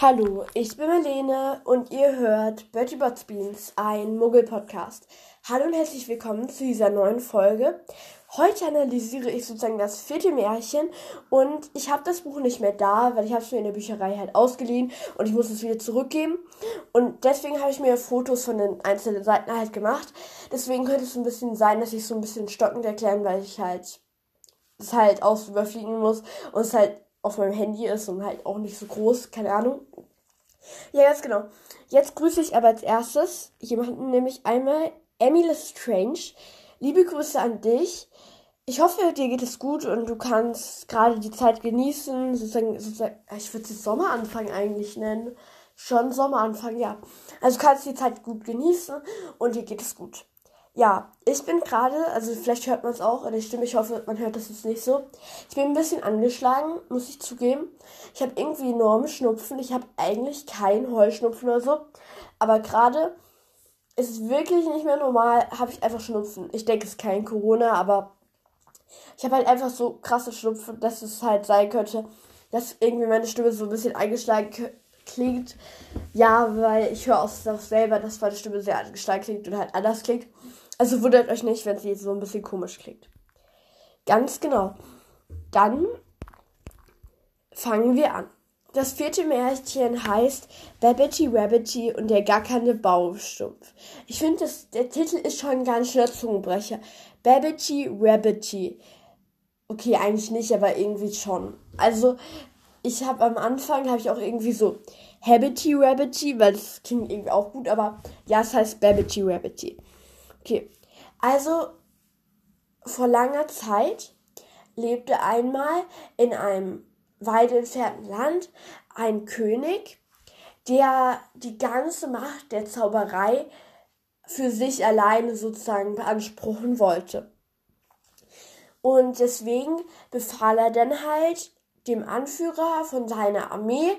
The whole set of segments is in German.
Hallo, ich bin Marlene und ihr hört Bertie Bots Beans, ein Muggel-Podcast. Hallo und herzlich willkommen zu dieser neuen Folge. Heute analysiere ich sozusagen das vierte Märchen und ich habe das Buch nicht mehr da, weil ich habe es mir in der Bücherei halt ausgeliehen und ich muss es wieder zurückgeben. Und deswegen habe ich mir Fotos von den einzelnen Seiten halt gemacht. Deswegen könnte es ein bisschen sein, dass ich so ein bisschen stockend erklären, weil ich halt es halt aus überfliegen muss und es halt auf meinem Handy ist und halt auch nicht so groß, keine Ahnung. Ja, ganz genau. Jetzt grüße ich aber als erstes jemanden, nämlich einmal Emily Strange. Liebe Grüße an dich. Ich hoffe, dir geht es gut und du kannst gerade die Zeit genießen. Sozusagen, sozusagen ich würde es Sommeranfang eigentlich nennen. Schon Sommeranfang, ja. Also du kannst die Zeit gut genießen und dir geht es gut. Ja, ich bin gerade, also vielleicht hört man es auch in der Stimme, ich hoffe, man hört das jetzt nicht so. Ich bin ein bisschen angeschlagen, muss ich zugeben. Ich habe irgendwie enormen Schnupfen. Ich habe eigentlich keinen Heuschnupfen oder so. Aber gerade ist es wirklich nicht mehr normal, habe ich einfach Schnupfen. Ich denke, es ist kein Corona, aber ich habe halt einfach so krasse Schnupfen, dass es halt sein könnte, dass irgendwie meine Stimme so ein bisschen eingeschlagen klingt. Ja, weil ich höre auch selber, dass meine Stimme sehr angeschlagen klingt und halt anders klingt. Also wundert euch nicht, wenn sie so ein bisschen komisch klingt. Ganz genau. Dann fangen wir an. Das vierte Märchen heißt Babbity Rabbity und der gackernde Baumstumpf. Ich finde, der Titel ist schon ein ganz schöner Zungenbrecher. Babbity Rabbity. Okay, eigentlich nicht, aber irgendwie schon. Also, ich habe am Anfang, habe ich auch irgendwie so Habity Rabbity, weil das klingt irgendwie auch gut, aber ja, es heißt Babbity Rabbity. Okay, also vor langer Zeit lebte einmal in einem weit entfernten Land ein König, der die ganze Macht der Zauberei für sich alleine sozusagen beanspruchen wollte. Und deswegen befahl er dann halt dem Anführer von seiner Armee,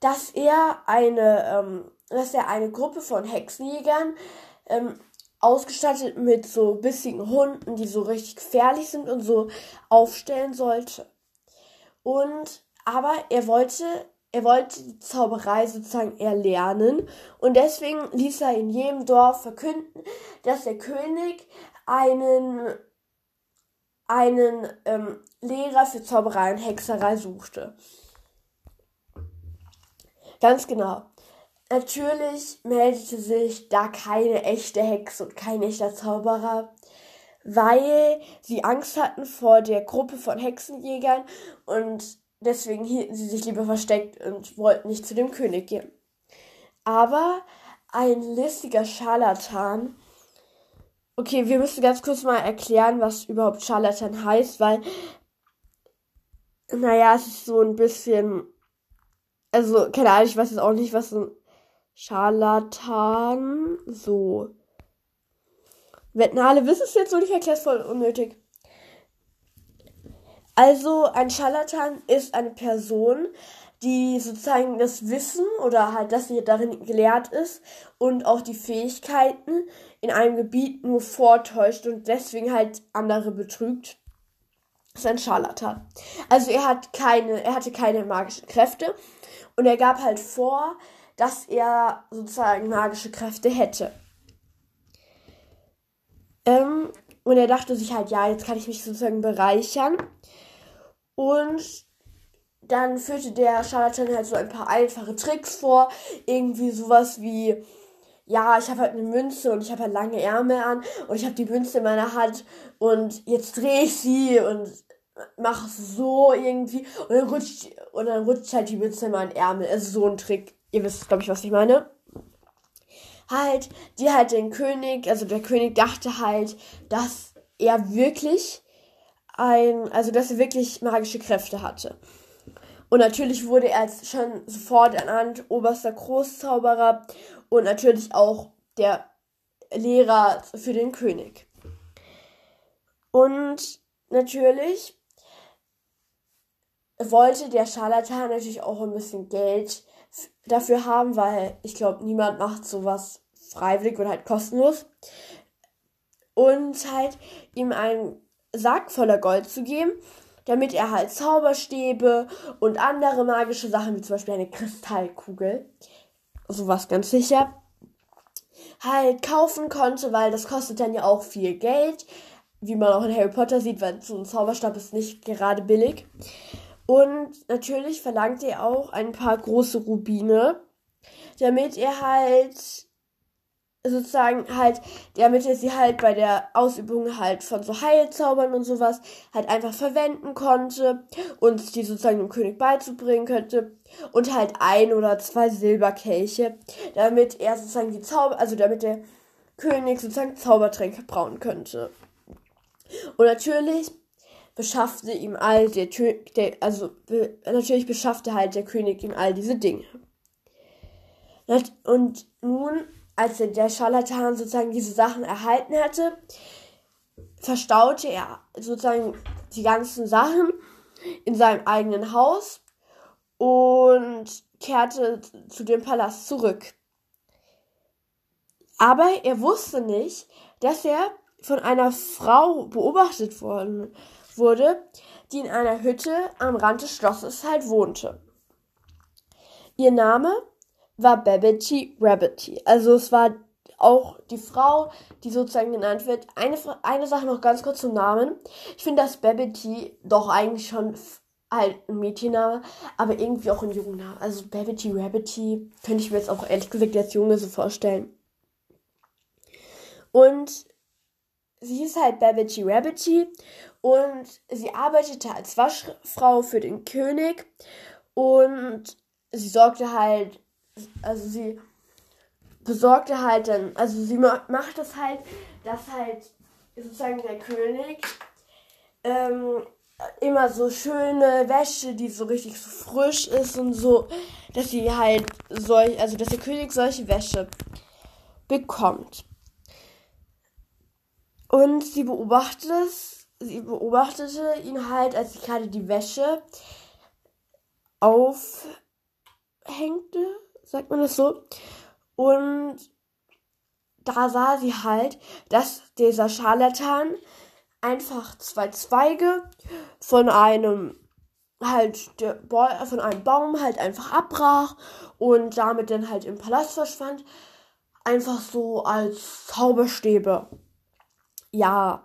dass er eine, ähm, dass er eine Gruppe von Hexenjägern ähm, ausgestattet mit so bissigen Hunden, die so richtig gefährlich sind und so aufstellen sollte. Und aber er wollte er wollte die Zauberei sozusagen erlernen und deswegen ließ er in jedem Dorf verkünden, dass der König einen einen ähm, Lehrer für Zauberei und Hexerei suchte. Ganz genau. Natürlich meldete sich da keine echte Hexe und kein echter Zauberer, weil sie Angst hatten vor der Gruppe von Hexenjägern und deswegen hielten sie sich lieber versteckt und wollten nicht zu dem König gehen. Aber ein listiger Scharlatan, okay, wir müssen ganz kurz mal erklären, was überhaupt Scharlatan heißt, weil, naja, es ist so ein bisschen, also, keine Ahnung, ich weiß jetzt auch nicht, was ein Scharlatan. So. Wetten alle wissen es jetzt so, ich erkläre es voll unnötig. Also, ein Scharlatan ist eine Person, die sozusagen das Wissen oder halt, dass sie darin gelehrt ist und auch die Fähigkeiten in einem Gebiet nur vortäuscht und deswegen halt andere betrügt. Das ist ein Scharlatan. Also er hat keine, er hatte keine magischen Kräfte und er gab halt vor, dass er sozusagen magische Kräfte hätte. Ähm, und er dachte sich halt, ja, jetzt kann ich mich sozusagen bereichern. Und dann führte der Charlatan halt so ein paar einfache Tricks vor. Irgendwie sowas wie, ja, ich habe halt eine Münze und ich habe halt lange Ärmel an und ich habe die Münze in meiner Hand und jetzt drehe ich sie und mache so irgendwie und dann rutscht und dann rutscht halt die Münze in meinen Ärmel. Also so ein Trick ihr wisst, glaube ich, was ich meine. Halt, die halt den König, also der König dachte halt, dass er wirklich ein, also dass er wirklich magische Kräfte hatte. Und natürlich wurde er als schon sofort ernannt, oberster Großzauberer und natürlich auch der Lehrer für den König. Und natürlich wollte der Scharlatan natürlich auch ein bisschen Geld dafür haben, weil ich glaube, niemand macht sowas freiwillig oder halt kostenlos. Und halt ihm einen Sack voller Gold zu geben, damit er halt Zauberstäbe und andere magische Sachen, wie zum Beispiel eine Kristallkugel, sowas ganz sicher, halt kaufen konnte, weil das kostet dann ja auch viel Geld, wie man auch in Harry Potter sieht, weil so ein Zauberstab ist nicht gerade billig. Und natürlich verlangte er auch ein paar große Rubine, damit er halt sozusagen halt, damit er sie halt bei der Ausübung halt von so Heilzaubern und sowas halt einfach verwenden konnte und die sozusagen dem König beizubringen könnte und halt ein oder zwei Silberkelche, damit er sozusagen die Zauber, also damit der König sozusagen Zaubertränke brauen könnte. Und natürlich beschaffte ihm all der, der also be, natürlich beschaffte halt der König ihm all diese Dinge. Und nun als der Scharlatan sozusagen diese Sachen erhalten hatte, verstaute er sozusagen die ganzen Sachen in seinem eigenen Haus und kehrte zu dem Palast zurück. Aber er wusste nicht, dass er von einer Frau beobachtet worden wurde, die in einer Hütte am Rand des Schlosses halt wohnte. Ihr Name war Babbity Rabbity. Also es war auch die Frau, die sozusagen genannt wird. Eine, eine Sache noch ganz kurz zum Namen. Ich finde, dass Babbity doch eigentlich schon halt ein Mädchenname, aber irgendwie auch ein Jungenname. Also Babbity Rabbity könnte ich mir jetzt auch ehrlich gesagt als Junge so vorstellen. Und sie ist halt Babbity Rabbity und sie arbeitete als Waschfrau für den König und sie sorgte halt also sie besorgte halt dann, also sie macht das halt, dass halt sozusagen der König ähm, immer so schöne Wäsche, die so richtig so frisch ist und so, dass sie halt solch, also dass der König solche Wäsche bekommt. Und sie beobachtete sie beobachtete ihn halt, als sie gerade die Wäsche aufhängte sagt man das so. Und da sah sie halt, dass dieser Scharlatan einfach zwei Zweige von einem halt der von einem Baum halt einfach abbrach und damit dann halt im Palast verschwand. Einfach so als Zauberstäbe. Ja,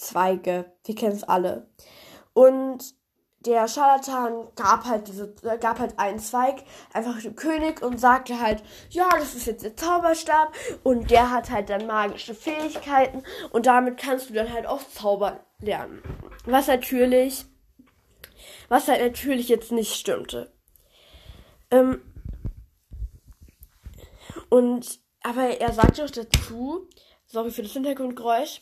Zweige, wir kennen es alle. Und der Scharlatan gab halt diese, gab halt einen Zweig einfach dem König und sagte halt, ja, das ist jetzt der Zauberstab und der hat halt dann magische Fähigkeiten und damit kannst du dann halt auch zaubern lernen. Was natürlich, was halt natürlich jetzt nicht stimmte. Ähm, und, aber er sagte auch dazu, sorry für das Hintergrundgeräusch,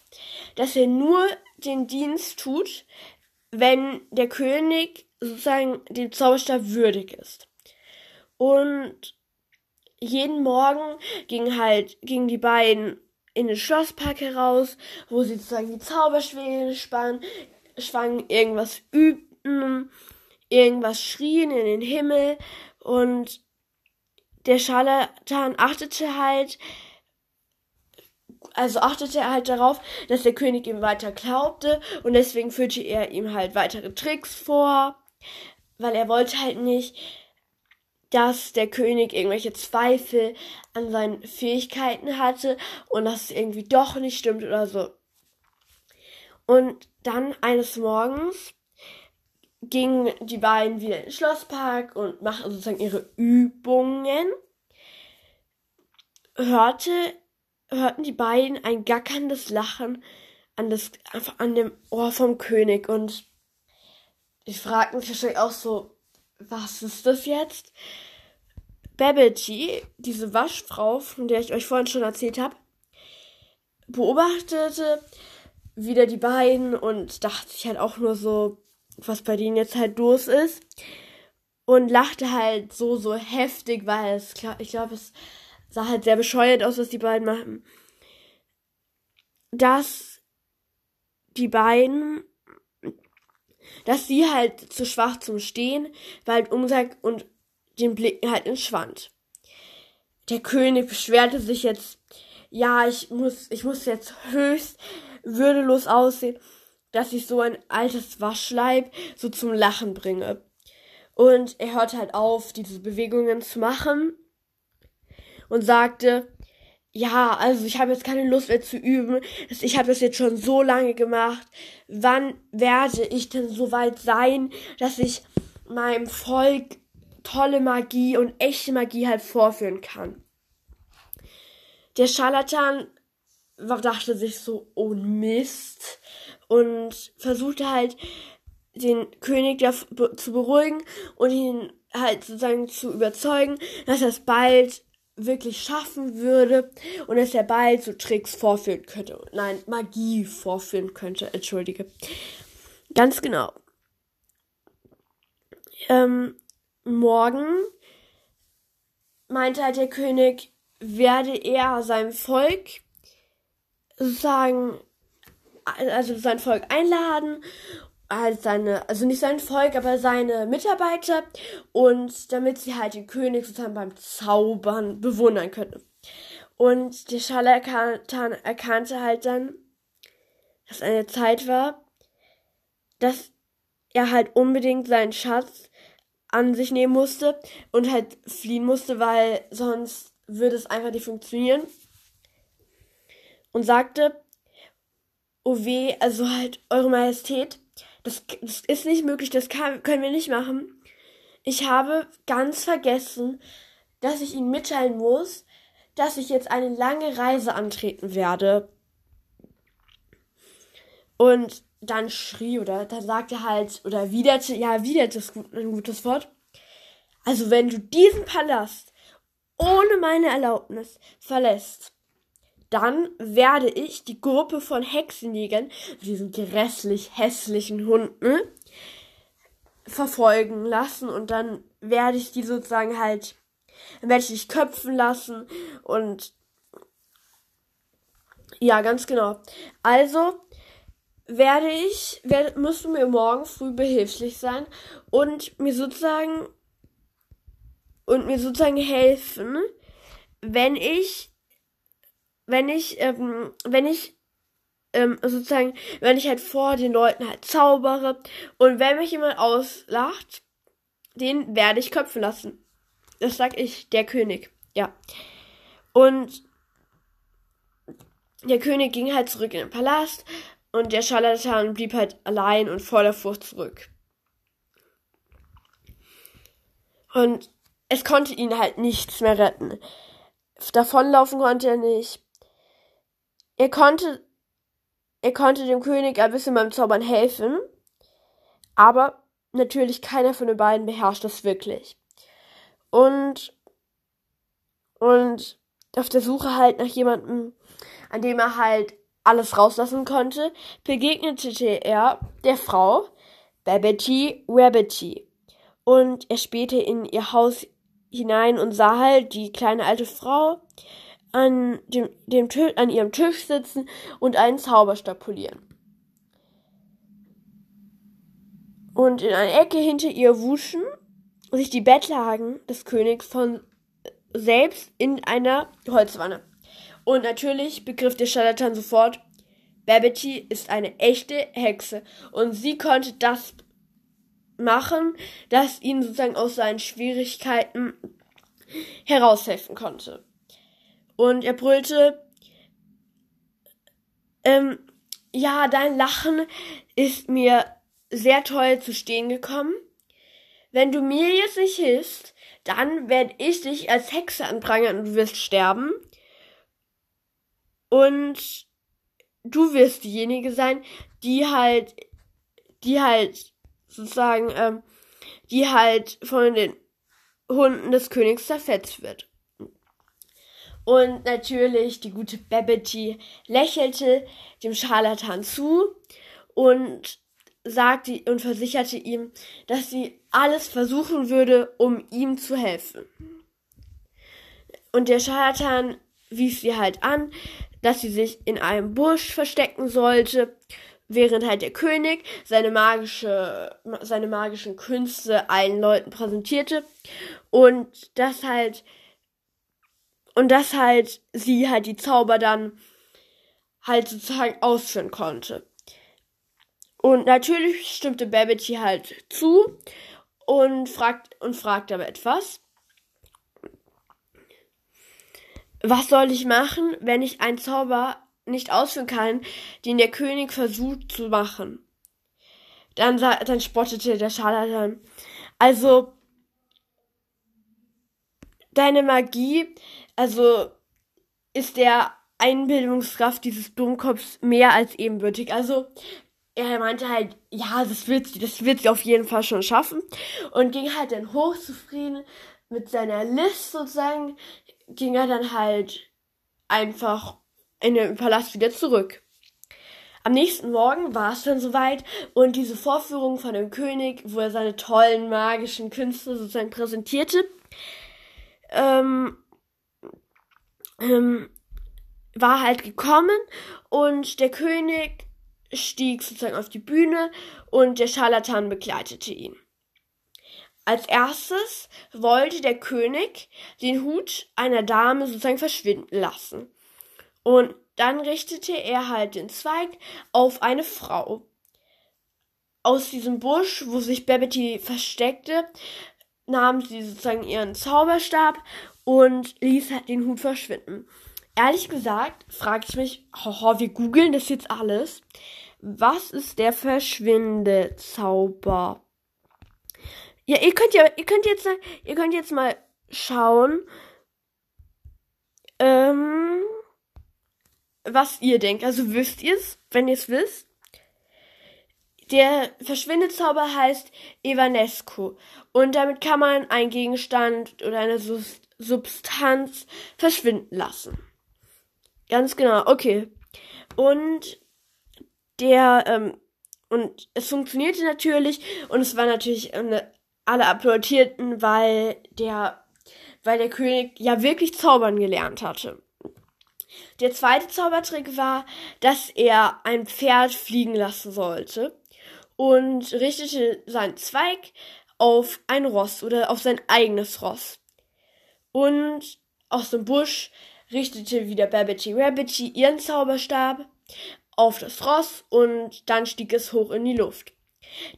dass er nur den Dienst tut, wenn der König sozusagen dem Zauberstab würdig ist. Und jeden Morgen gingen halt, gingen die beiden in den Schlosspark heraus, wo sie sozusagen die Zauberschwinge spannen, schwangen, irgendwas übten, irgendwas schrien in den Himmel und der Scharlatan achtete halt, also achtete er halt darauf, dass der König ihm weiter glaubte und deswegen führte er ihm halt weitere Tricks vor, weil er wollte halt nicht, dass der König irgendwelche Zweifel an seinen Fähigkeiten hatte und dass es irgendwie doch nicht stimmt oder so. Und dann eines Morgens gingen die beiden wieder in den Schlosspark und machten sozusagen ihre Übungen. Hörte hörten die beiden ein gackerndes Lachen an, das, an dem Ohr vom König und die fragten sich wahrscheinlich auch so, was ist das jetzt? Babbity, diese Waschfrau, von der ich euch vorhin schon erzählt habe, beobachtete wieder die beiden und dachte sich halt auch nur so, was bei denen jetzt halt los ist. Und lachte halt so, so heftig, weil es, ich glaube, es sah halt sehr bescheuert aus, was die beiden machen. Dass die beiden, dass sie halt zu schwach zum Stehen, weil halt und den Blicken halt ins Schwand. Der König beschwerte sich jetzt, ja, ich muss, ich muss jetzt höchst würdelos aussehen, dass ich so ein altes Waschleib so zum Lachen bringe. Und er hörte halt auf, diese Bewegungen zu machen und sagte, ja, also ich habe jetzt keine Lust mehr zu üben. Ich habe das jetzt schon so lange gemacht. Wann werde ich denn so weit sein, dass ich meinem Volk tolle Magie und echte Magie halt vorführen kann? Der Scharlatan dachte sich so, oh Mist. Und versuchte halt, den König zu beruhigen und ihn halt sozusagen zu überzeugen, dass er es bald wirklich schaffen würde und dass er bald so Tricks vorführen könnte. Nein, Magie vorführen könnte, entschuldige. Ganz genau. Ähm, morgen meinte halt der König, werde er seinem Volk sozusagen, also sein Volk einladen halt seine, also nicht sein Volk, aber seine Mitarbeiter und damit sie halt den König sozusagen beim Zaubern bewundern können. Und der Scharlatan erkannte halt dann, dass eine Zeit war, dass er halt unbedingt seinen Schatz an sich nehmen musste und halt fliehen musste, weil sonst würde es einfach nicht funktionieren. Und sagte, oh weh, also halt, Eure Majestät, das, das ist nicht möglich, das kann, können wir nicht machen. Ich habe ganz vergessen, dass ich Ihnen mitteilen muss, dass ich jetzt eine lange Reise antreten werde. Und dann schrie oder dann sagte halt oder erwiderte, ja, erwiderte ist ein gutes Wort. Also wenn du diesen Palast ohne meine Erlaubnis verlässt, dann werde ich die Gruppe von Hexenjägern, diesen grässlich hässlichen Hunden, verfolgen lassen und dann werde ich die sozusagen halt, werde ich dich köpfen lassen und ja, ganz genau. Also werde ich, werde, musst du mir morgen früh behilflich sein und mir sozusagen und mir sozusagen helfen, wenn ich wenn ich, ähm, wenn ich ähm, sozusagen, wenn ich halt vor den Leuten halt zaubere und wenn mich jemand auslacht, den werde ich köpfen lassen. Das sag ich, der König. Ja. Und der König ging halt zurück in den Palast und der Scharlatan blieb halt allein und voller Furcht zurück. Und es konnte ihn halt nichts mehr retten. Davonlaufen konnte er nicht. Er konnte, er konnte dem König ein bisschen beim Zaubern helfen, aber natürlich keiner von den beiden beherrscht das wirklich. Und, und auf der Suche halt nach jemandem, an dem er halt alles rauslassen konnte, begegnete er der Frau Babbity Rabbity. Und er spähte in ihr Haus hinein und sah halt die kleine alte Frau, an, dem, dem an ihrem Tisch sitzen und einen Zauberstab polieren. Und in einer Ecke hinter ihr wuschen sich die Bettlagen des Königs von selbst in einer Holzwanne. Und natürlich begriff der Charlatan sofort, Babbity ist eine echte Hexe und sie konnte das machen, das ihn sozusagen aus seinen Schwierigkeiten heraushelfen konnte und er brüllte, ähm, ja, dein Lachen ist mir sehr toll zu stehen gekommen. Wenn du mir jetzt nicht hilfst, dann werde ich dich als Hexe anprangern und du wirst sterben. Und du wirst diejenige sein, die halt, die halt sozusagen, ähm, die halt von den Hunden des Königs zerfetzt wird. Und natürlich die gute Babbity lächelte dem Scharlatan zu und sagte und versicherte ihm, dass sie alles versuchen würde, um ihm zu helfen. Und der Scharlatan wies sie halt an, dass sie sich in einem Busch verstecken sollte, während halt der König seine magische, seine magischen Künste allen Leuten präsentierte und dass halt und dass halt sie halt die Zauber dann halt sozusagen ausführen konnte. Und natürlich stimmte Babbity halt zu und fragt und fragt aber etwas. Was soll ich machen, wenn ich einen Zauber nicht ausführen kann, den der König versucht zu machen? Dann, dann spottete der Scharlatan. Also, deine Magie, also ist der Einbildungskraft dieses Dummkopfs mehr als ebenbürtig. Also, er meinte halt, ja, das wird sie, das wird sie auf jeden Fall schon schaffen. Und ging halt dann hochzufrieden mit seiner List sozusagen, ging er dann halt einfach in den Palast wieder zurück. Am nächsten Morgen war es dann soweit und diese Vorführung von dem König, wo er seine tollen magischen Künste sozusagen präsentierte, ähm, ähm, war halt gekommen und der König stieg sozusagen auf die Bühne und der Scharlatan begleitete ihn. Als erstes wollte der König den Hut einer Dame sozusagen verschwinden lassen. Und dann richtete er halt den Zweig auf eine Frau. Aus diesem Busch, wo sich Babbity versteckte, nahm sie sozusagen ihren Zauberstab und ließ halt den Hut verschwinden. Ehrlich gesagt, frage ich mich, hoho, wir googeln das jetzt alles. Was ist der Verschwindezauber? Ja, ihr könnt ja, ihr könnt jetzt, ihr könnt jetzt mal schauen, ähm, was ihr denkt. Also wisst ihr es, wenn ihr es wisst? Der Verschwindezauber heißt Evanesco und damit kann man einen Gegenstand oder eine Substanz verschwinden lassen. Ganz genau, okay. Und der, ähm, und es funktionierte natürlich und es war natürlich äh, alle applaudierten, weil der, weil der König ja wirklich zaubern gelernt hatte. Der zweite Zaubertrick war, dass er ein Pferd fliegen lassen sollte und richtete seinen Zweig auf ein Ross oder auf sein eigenes Ross. Und aus dem Busch richtete wieder Babbity Rabbity ihren Zauberstab auf das Ross und dann stieg es hoch in die Luft.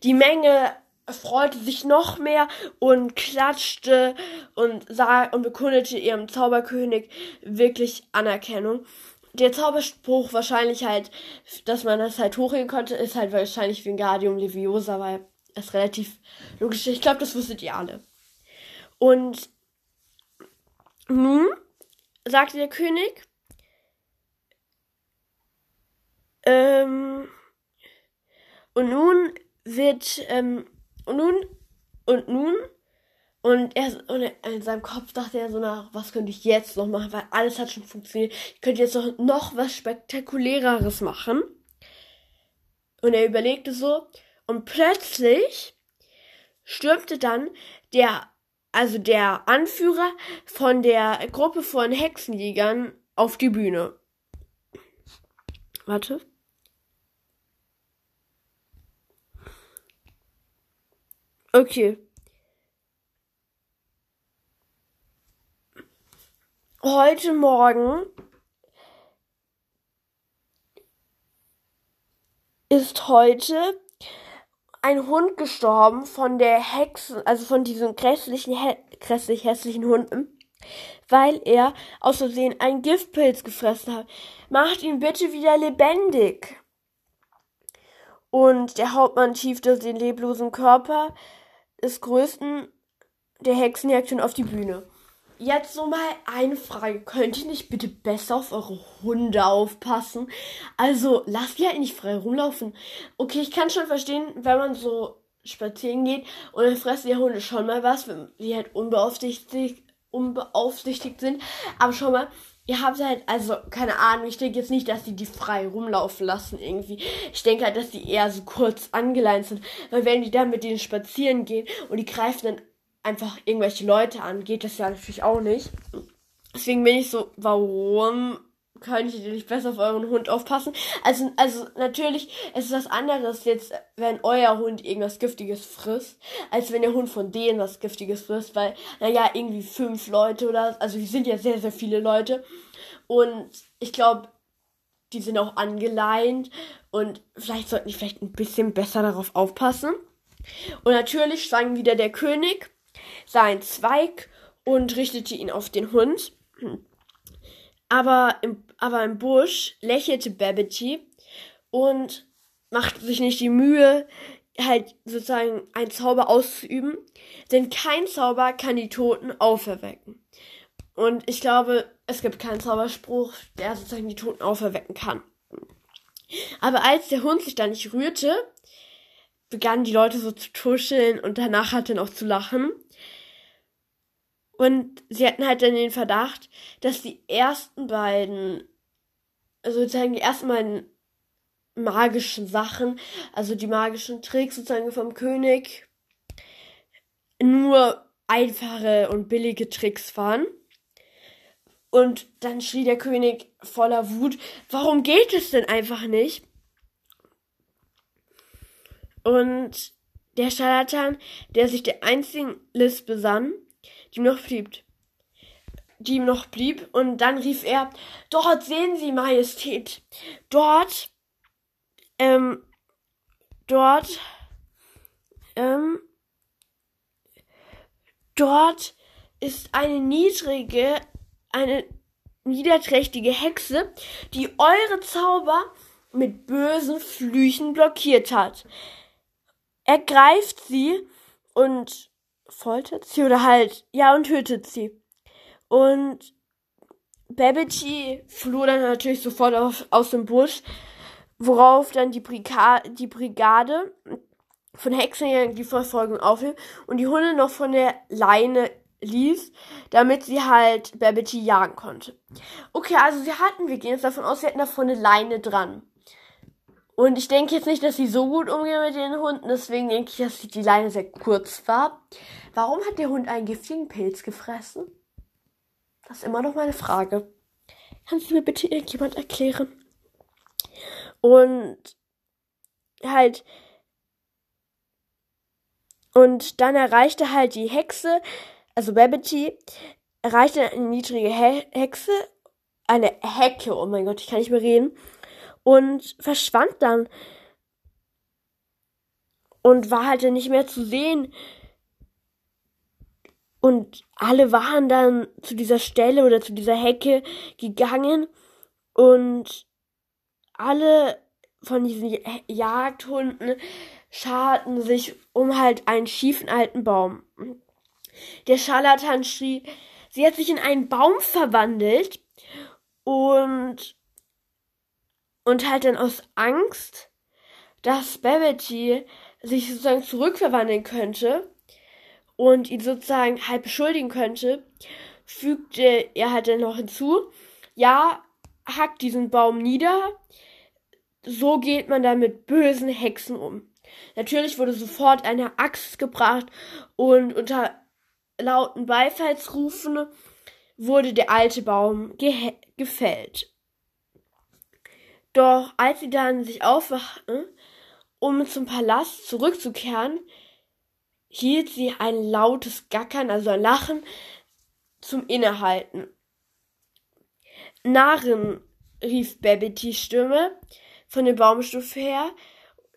Die Menge freute sich noch mehr und klatschte und sah und bekundete ihrem Zauberkönig wirklich Anerkennung. Der Zauberspruch wahrscheinlich halt, dass man das halt hochheben konnte, ist halt wahrscheinlich Wingardium Leviosa, weil es relativ logisch ist. Ich glaube, das wusstet ihr alle. Und nun sagte der König, ähm, und nun wird, ähm, und nun, und nun, und er, und in seinem Kopf dachte er so nach, was könnte ich jetzt noch machen, weil alles hat schon funktioniert. Ich könnte jetzt noch, noch was Spektakuläreres machen. Und er überlegte so, und plötzlich stürmte dann der, also der Anführer von der Gruppe von Hexenjägern auf die Bühne. Warte. Okay. Heute Morgen ist heute ein Hund gestorben von der Hexe, also von diesen grässlichen, grässlich hässlichen Hunden, weil er aus Versehen einen Giftpilz gefressen hat. Macht ihn bitte wieder lebendig. Und der Hauptmann schiefte den leblosen Körper des größten der Hexenjagd auf die Bühne. Jetzt so mal eine Frage. Könnt ihr nicht bitte besser auf eure Hunde aufpassen? Also, lasst die halt nicht frei rumlaufen. Okay, ich kann schon verstehen, wenn man so spazieren geht und dann fressen die Hunde schon mal was, wenn die halt unbeaufsichtigt, unbeaufsichtigt sind. Aber schon mal, ihr habt halt, also, keine Ahnung, ich denke jetzt nicht, dass die die frei rumlaufen lassen irgendwie. Ich denke halt, dass die eher so kurz angeleint sind. Weil wenn die dann mit denen spazieren gehen und die greifen dann einfach irgendwelche Leute an, geht das ja natürlich auch nicht. Deswegen bin ich so, warum könnt ihr nicht besser auf euren Hund aufpassen? Also, also natürlich es ist was anderes jetzt, wenn euer Hund irgendwas Giftiges frisst, als wenn der Hund von denen was Giftiges frisst, weil, naja, irgendwie fünf Leute oder, also wir sind ja sehr, sehr viele Leute. Und ich glaube, die sind auch angeleint und vielleicht sollten die vielleicht ein bisschen besser darauf aufpassen. Und natürlich schwang wieder der König seinen Zweig und richtete ihn auf den Hund. Aber im, aber im Busch lächelte Babbity und machte sich nicht die Mühe, halt sozusagen einen Zauber auszuüben, denn kein Zauber kann die Toten auferwecken. Und ich glaube, es gibt keinen Zauberspruch, der sozusagen die Toten auferwecken kann. Aber als der Hund sich da nicht rührte, begannen die Leute so zu tuscheln und danach hat er auch zu lachen. Und sie hatten halt dann den Verdacht, dass die ersten beiden, also sozusagen die ersten beiden magischen Sachen, also die magischen Tricks sozusagen vom König, nur einfache und billige Tricks waren. Und dann schrie der König voller Wut, warum geht es denn einfach nicht? Und der Scharlatan, der sich der einzigen List besann, die ihm noch blieb, die ihm noch blieb, und dann rief er, dort sehen Sie, Majestät, dort ähm, dort, ähm, dort ist eine niedrige, eine niederträchtige Hexe, die eure Zauber mit bösen Flüchen blockiert hat. Ergreift sie und foltert sie oder halt, ja, und tötet sie. Und Babbity floh dann natürlich sofort auf, aus dem Busch, worauf dann die, Briga die Brigade von Hexenjägern die Verfolgung aufhielt und die Hunde noch von der Leine ließ, damit sie halt Babbity jagen konnte. Okay, also sie hatten, wir gehen jetzt davon aus, sie hatten davon eine Leine dran. Und ich denke jetzt nicht, dass sie so gut umgehen mit den Hunden, deswegen denke ich, dass die Leine sehr kurz war. Warum hat der Hund einen giftigen Pilz gefressen? Das ist immer noch meine Frage. Kannst du mir bitte irgendjemand erklären? Und halt. Und dann erreichte halt die Hexe, also Babbity, erreichte eine niedrige He Hexe, eine Hecke, oh mein Gott, ich kann nicht mehr reden, und verschwand dann. Und war halt dann nicht mehr zu sehen. Und alle waren dann zu dieser Stelle oder zu dieser Hecke gegangen und alle von diesen Jagdhunden scharten sich um halt einen schiefen alten Baum. Der Scharlatan schrie, sie hat sich in einen Baum verwandelt und und halt dann aus Angst, dass Babbity sich sozusagen zurückverwandeln könnte und ihn sozusagen halt beschuldigen könnte, fügte er halt dann noch hinzu, ja, hackt diesen Baum nieder, so geht man da mit bösen Hexen um. Natürlich wurde sofort eine Axt gebracht und unter lauten Beifallsrufen wurde der alte Baum gefällt. Doch als sie dann sich aufwachten, um zum Palast zurückzukehren, hielt sie ein lautes Gackern, also ein Lachen, zum Innehalten. Narren, rief Babbitys Stimme, von dem Baumstumpf her,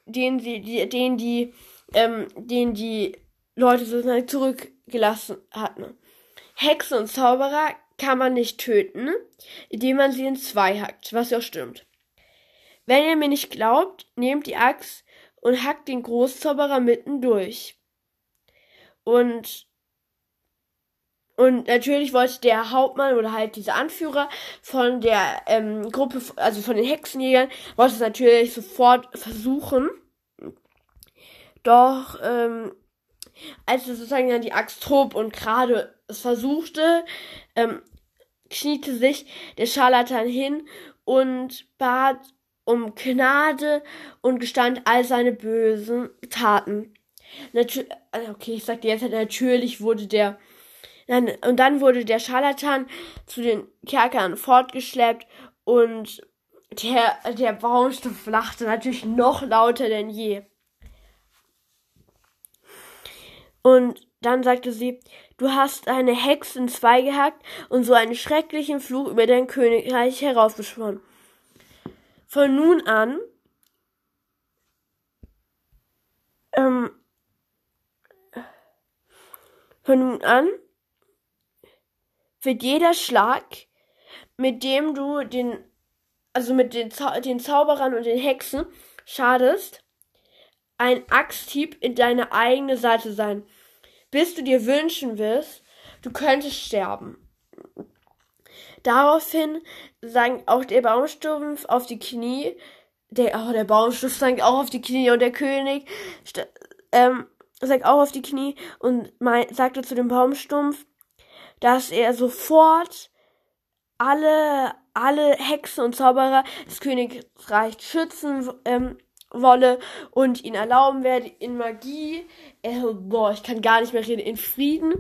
den sie, die, den die, ähm, den die Leute sozusagen zurückgelassen hatten. Hexe und Zauberer kann man nicht töten, indem man sie in zwei hackt, was ja auch stimmt. Wenn ihr mir nicht glaubt, nehmt die Axt und hackt den Großzauberer mitten durch. Und und natürlich wollte der Hauptmann oder halt dieser Anführer von der ähm, Gruppe, also von den Hexenjägern, wollte es natürlich sofort versuchen. Doch ähm, als er sozusagen dann die Axt hob und gerade es versuchte, ähm, kniete sich der Scharlatan hin und bat um Gnade und gestand all seine bösen Taten. Natür okay, ich sag dir jetzt, natürlich wurde der und dann wurde der Scharlatan zu den Kerkern fortgeschleppt und der, der Baumstumpf lachte natürlich noch lauter denn je. Und dann sagte sie, du hast eine Hexe in zwei gehackt und so einen schrecklichen Fluch über dein Königreich heraufbeschworen. Von nun an ähm, von nun an wird jeder Schlag, mit dem du den, also mit den, Zau den Zauberern und den Hexen schadest, ein Axthieb in deine eigene Seite sein, bis du dir wünschen wirst, du könntest sterben. Daraufhin sank auch der Baumstumpf auf die Knie, der, oh, der Baumstumpf sank auch auf die Knie und der König ähm, sank auch auf die Knie und mein, sagte zu dem Baumstumpf, dass er sofort alle, alle Hexen und Zauberer des Königreichs schützen ähm, wolle und ihn erlauben werde, in Magie, äh, boah, ich kann gar nicht mehr reden, in Frieden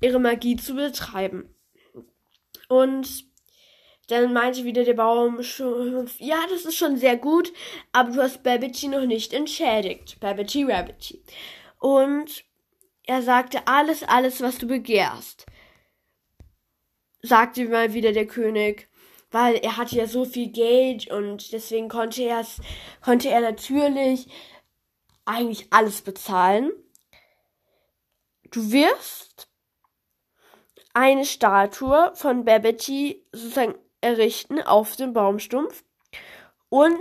ihre Magie zu betreiben. Und dann meinte wieder der Baum, ja, das ist schon sehr gut, aber du hast Babbity noch nicht entschädigt. Babbity Rabbity. Und er sagte, alles, alles, was du begehrst. Sagte mal wieder der König weil er hatte ja so viel Geld und deswegen konnte er es, konnte er natürlich eigentlich alles bezahlen. Du wirst eine Statue von Babbity sozusagen errichten auf dem Baumstumpf und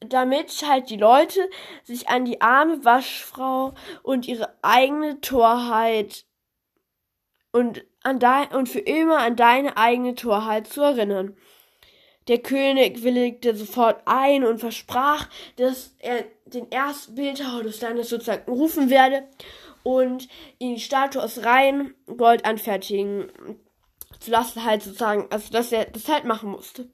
damit halt die Leute sich an die arme Waschfrau und ihre eigene Torheit und an dein und für immer an deine eigene Torheit zu erinnern. Der König willigte sofort ein und versprach, dass er den ersten Bildhauer des Landes sozusagen rufen werde und die Statue aus rein Gold anfertigen zu lassen, halt sozusagen, also dass er das halt machen musste.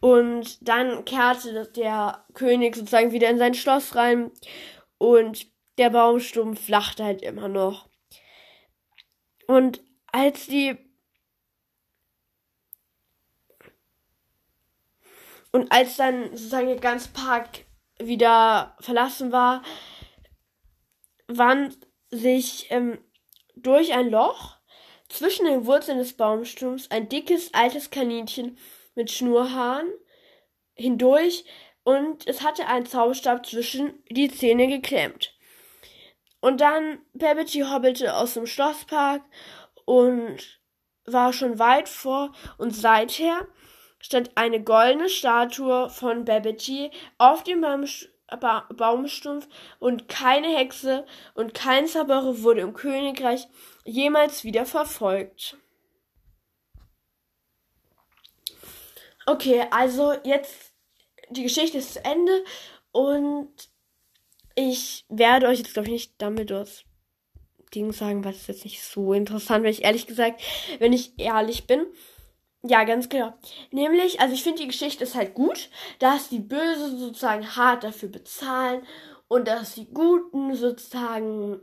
Und dann kehrte der König sozusagen wieder in sein Schloss rein und der Baumstumpf lachte halt immer noch. Und als die Und als dann sozusagen der ganze Park wieder verlassen war, wand sich ähm, durch ein Loch zwischen den Wurzeln des Baumsturms ein dickes altes Kaninchen mit Schnurhaaren hindurch und es hatte einen Zauberstab zwischen die Zähne geklemmt. Und dann Babbity hobbelte aus dem Schlosspark und war schon weit vor und seither stand eine goldene Statue von Babbage auf dem Baumst ba Baumstumpf und keine Hexe und kein Zauberer wurde im Königreich jemals wieder verfolgt. Okay, also jetzt die Geschichte ist zu Ende und ich werde euch jetzt glaube ich nicht damit das Ding sagen, weil es jetzt nicht so interessant, wenn ich ehrlich gesagt, wenn ich ehrlich bin. Ja, ganz genau. Nämlich, also ich finde die Geschichte ist halt gut, dass die Bösen sozusagen hart dafür bezahlen und dass die Guten sozusagen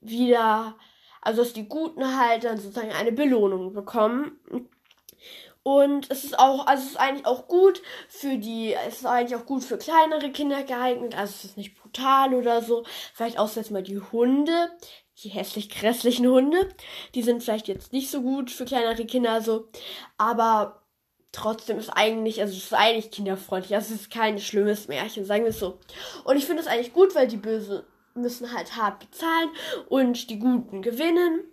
wieder, also dass die Guten halt dann sozusagen eine Belohnung bekommen. Und es ist auch, also es ist eigentlich auch gut für die, es ist eigentlich auch gut für kleinere Kinder geeignet, also es ist nicht brutal oder so. Vielleicht außer jetzt mal die Hunde die hässlich grässlichen Hunde. Die sind vielleicht jetzt nicht so gut für kleinere Kinder, so, aber trotzdem ist eigentlich, also es ist eigentlich kinderfreundlich. Also es ist kein schlimmes Märchen, sagen wir es so. Und ich finde es eigentlich gut, weil die Bösen müssen halt hart bezahlen und die Guten gewinnen.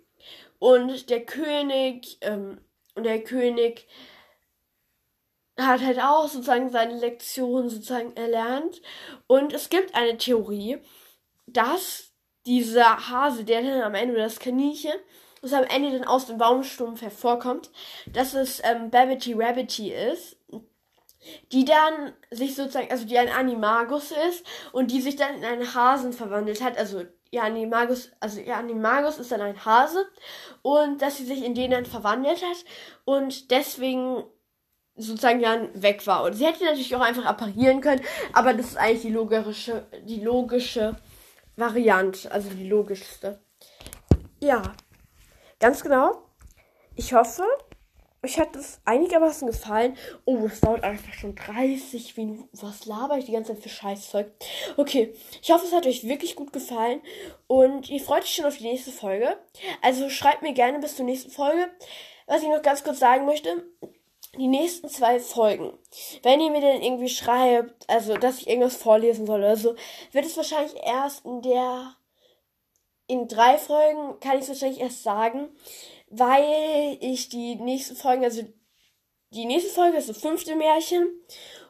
Und der König, ähm, der König hat halt auch sozusagen seine Lektion sozusagen erlernt. Und es gibt eine Theorie, dass dieser Hase, der dann am Ende, das Kaninchen, das am Ende dann aus dem Baumstumpf hervorkommt, dass es ähm, Babbity Rabbity ist, die dann sich sozusagen, also die ein Animagus ist und die sich dann in einen Hasen verwandelt hat, also ihr Animagus, also ihr Animagus ist dann ein Hase und dass sie sich in den dann verwandelt hat und deswegen sozusagen dann weg war. Und sie hätte natürlich auch einfach apparieren können, aber das ist eigentlich die logische, die logische Variante, also die logischste. Ja, ganz genau. Ich hoffe, euch hat es einigermaßen gefallen. Oh, es dauert einfach schon 30 Minuten. Was laber ich die ganze Zeit für Scheißzeug? Okay, ich hoffe, es hat euch wirklich gut gefallen und ihr freut euch schon auf die nächste Folge. Also schreibt mir gerne bis zur nächsten Folge. Was ich noch ganz kurz sagen möchte, die nächsten zwei Folgen, wenn ihr mir dann irgendwie schreibt, also dass ich irgendwas vorlesen soll oder so, wird es wahrscheinlich erst in der in drei Folgen kann ich es wahrscheinlich erst sagen, weil ich die nächsten Folgen, also die nächste Folge ist das fünfte Märchen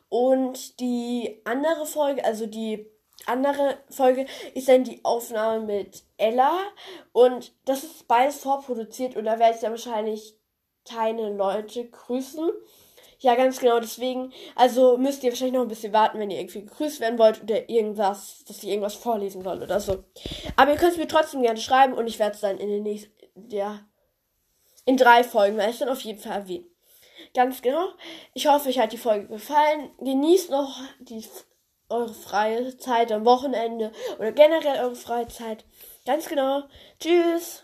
und die andere Folge, also die andere Folge ist dann die Aufnahme mit Ella und das ist beides vorproduziert und da werde ich dann wahrscheinlich keine Leute grüßen. Ja, ganz genau, deswegen, also müsst ihr wahrscheinlich noch ein bisschen warten, wenn ihr irgendwie gegrüßt werden wollt oder irgendwas, dass ich irgendwas vorlesen soll oder so. Aber ihr könnt es mir trotzdem gerne schreiben und ich werde es dann in den nächsten, ja, in drei Folgen werde ich dann auf jeden Fall erwähnen. Ganz genau. Ich hoffe, euch hat die Folge gefallen. Genießt noch die, eure freie Zeit am Wochenende oder generell eure freie Zeit. Ganz genau. Tschüss.